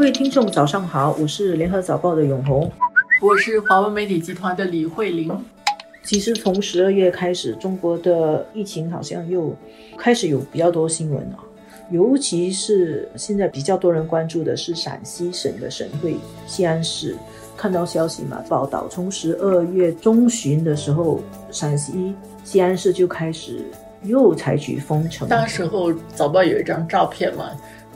位听众早上好，我是联合早报的永红，我是华文媒体集团的李慧玲。其实从十二月开始，中国的疫情好像又开始有比较多新闻了，尤其是现在比较多人关注的是陕西省的省会西安市。看到消息嘛，报道从十二月中旬的时候，陕西西安市就开始又采取封城。当时候早报有一张照片嘛。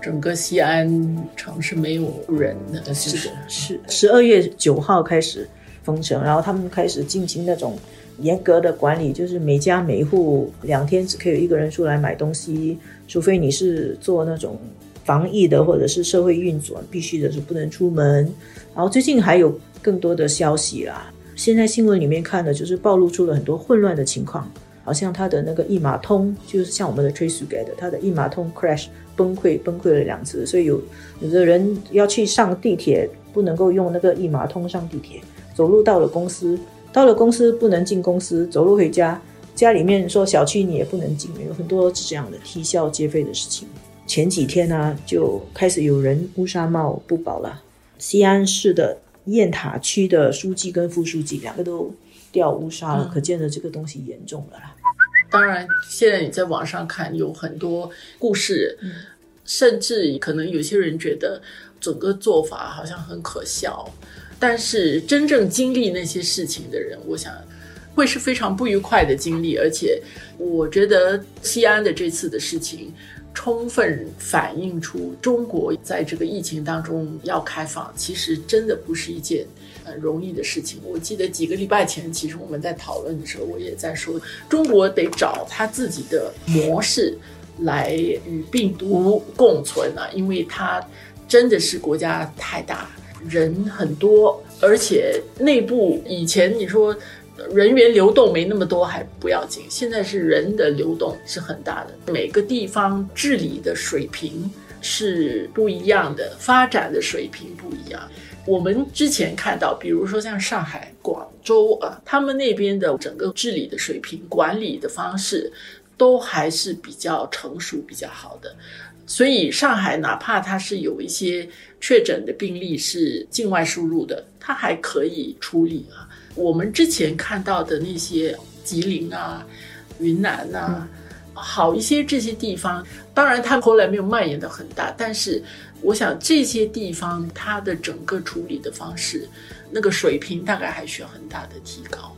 整个西安城是没有人的，是是十二月九号开始封城，然后他们开始进行那种严格的管理，就是每家每户两天只可以有一个人出来买东西，除非你是做那种防疫的或者是社会运转必须的，是不能出门。然后最近还有更多的消息啦，现在新闻里面看的就是暴露出了很多混乱的情况，好像他的那个一码通就是像我们的 Trace Together，他的一码通 crash。崩溃，崩溃了两次，所以有有的人要去上地铁，不能够用那个一码通上地铁，走路到了公司，到了公司不能进公司，走路回家，家里面说小区你也不能进，有很多是这样的啼笑皆非的事情。前几天呢，就开始有人乌纱帽不保了，西安市的雁塔区的书记跟副书记两个都掉乌纱了，可见的这个东西严重了啦。当然，现在你在网上看有很多故事，甚至可能有些人觉得整个做法好像很可笑，但是真正经历那些事情的人，我想会是非常不愉快的经历。而且，我觉得西安的这次的事情。充分反映出中国在这个疫情当中要开放，其实真的不是一件很容易的事情。我记得几个礼拜前，其实我们在讨论的时候，我也在说，中国得找他自己的模式来与病毒共存啊，因为它真的是国家太大，人很多，而且内部以前你说。人员流动没那么多还不要紧，现在是人的流动是很大的。每个地方治理的水平是不一样的，发展的水平不一样。我们之前看到，比如说像上海、广州啊，他们那边的整个治理的水平、管理的方式都还是比较成熟、比较好的。所以上海哪怕它是有一些确诊的病例是境外输入的，它还可以处理啊。我们之前看到的那些吉林啊、云南呐，好一些这些地方，当然它后来没有蔓延的很大，但是我想这些地方它的整个处理的方式，那个水平大概还需要很大的提高。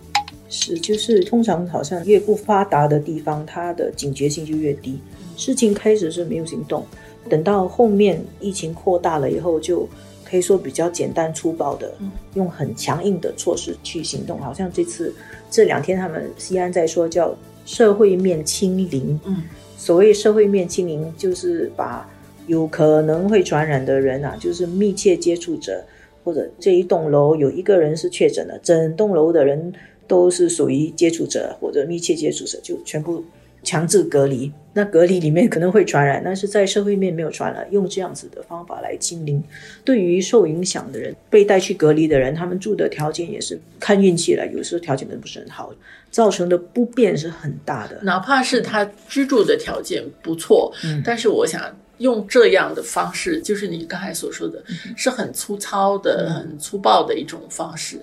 是，就是通常好像越不发达的地方，它的警觉性就越低。事情开始是没有行动，等到后面疫情扩大了以后就。可以说比较简单粗暴的，用很强硬的措施去行动。好像这次这两天，他们西安在说叫社会面清零。嗯，所谓社会面清零，就是把有可能会传染的人啊，就是密切接触者，或者这一栋楼有一个人是确诊的，整栋楼的人都是属于接触者或者密切接触者，就全部。强制隔离，那隔离里面可能会传染，但是在社会面没有传染。用这样子的方法来清零，对于受影响的人、被带去隔离的人，他们住的条件也是看运气了，有时候条件都不是很好，造成的不便是很大的。哪怕是他居住的条件不错，嗯，但是我想用这样的方式，就是你刚才所说的，是很粗糙的、很粗暴的一种方式。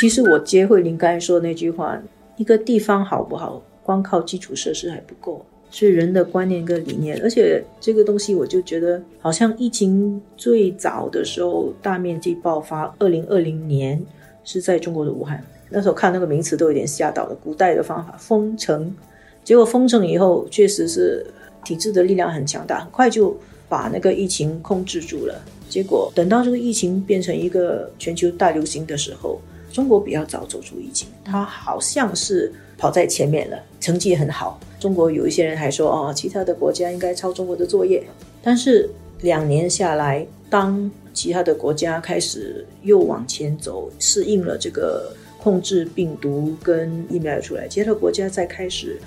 其实我接慧玲刚才说那句话，一个地方好不好？光靠基础设施还不够，是人的观念跟理念。而且这个东西，我就觉得好像疫情最早的时候大面积爆发，二零二零年是在中国的武汉。那时候看那个名词都有点吓到了。古代的方法封城，结果封城以后确实是体制的力量很强大，很快就把那个疫情控制住了。结果等到这个疫情变成一个全球大流行的时候，中国比较早走出疫情，它好像是。跑在前面了，成绩很好。中国有一些人还说，哦，其他的国家应该抄中国的作业。但是两年下来，当其他的国家开始又往前走，适应了这个控制病毒跟疫苗出来，其他的国家在开始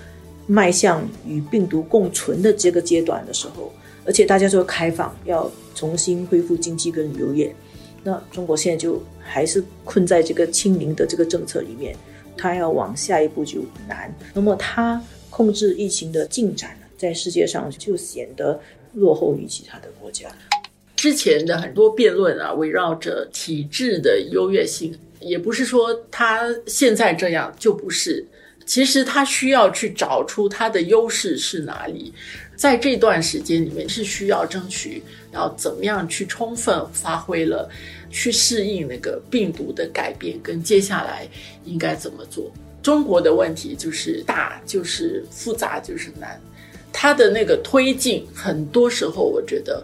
迈向与病毒共存的这个阶段的时候，而且大家都开放，要重新恢复经济跟旅游业，那中国现在就还是困在这个清零的这个政策里面。他要往下一步就难，那么他控制疫情的进展呢，在世界上就显得落后于其他的国家。之前的很多辩论啊，围绕着体制的优越性，也不是说他现在这样就不是。其实他需要去找出他的优势是哪里，在这段时间里面是需要争取要怎么样去充分发挥了，去适应那个病毒的改变，跟接下来应该怎么做。中国的问题就是大，就是复杂，就是难。它的那个推进，很多时候我觉得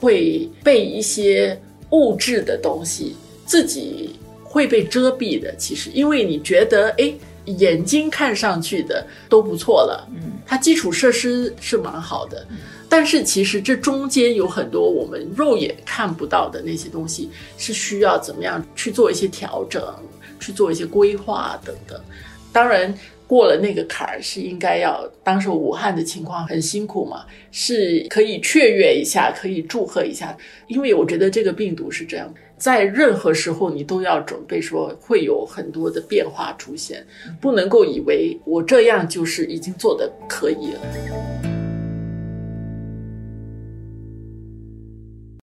会被一些物质的东西自己会被遮蔽的。其实，因为你觉得，哎。眼睛看上去的都不错了，嗯，它基础设施是蛮好的，但是其实这中间有很多我们肉眼看不到的那些东西，是需要怎么样去做一些调整，去做一些规划等等。当然过了那个坎儿是应该要，当时武汉的情况很辛苦嘛，是可以雀跃一下，可以祝贺一下，因为我觉得这个病毒是这样。在任何时候，你都要准备说会有很多的变化出现，不能够以为我这样就是已经做的可以了。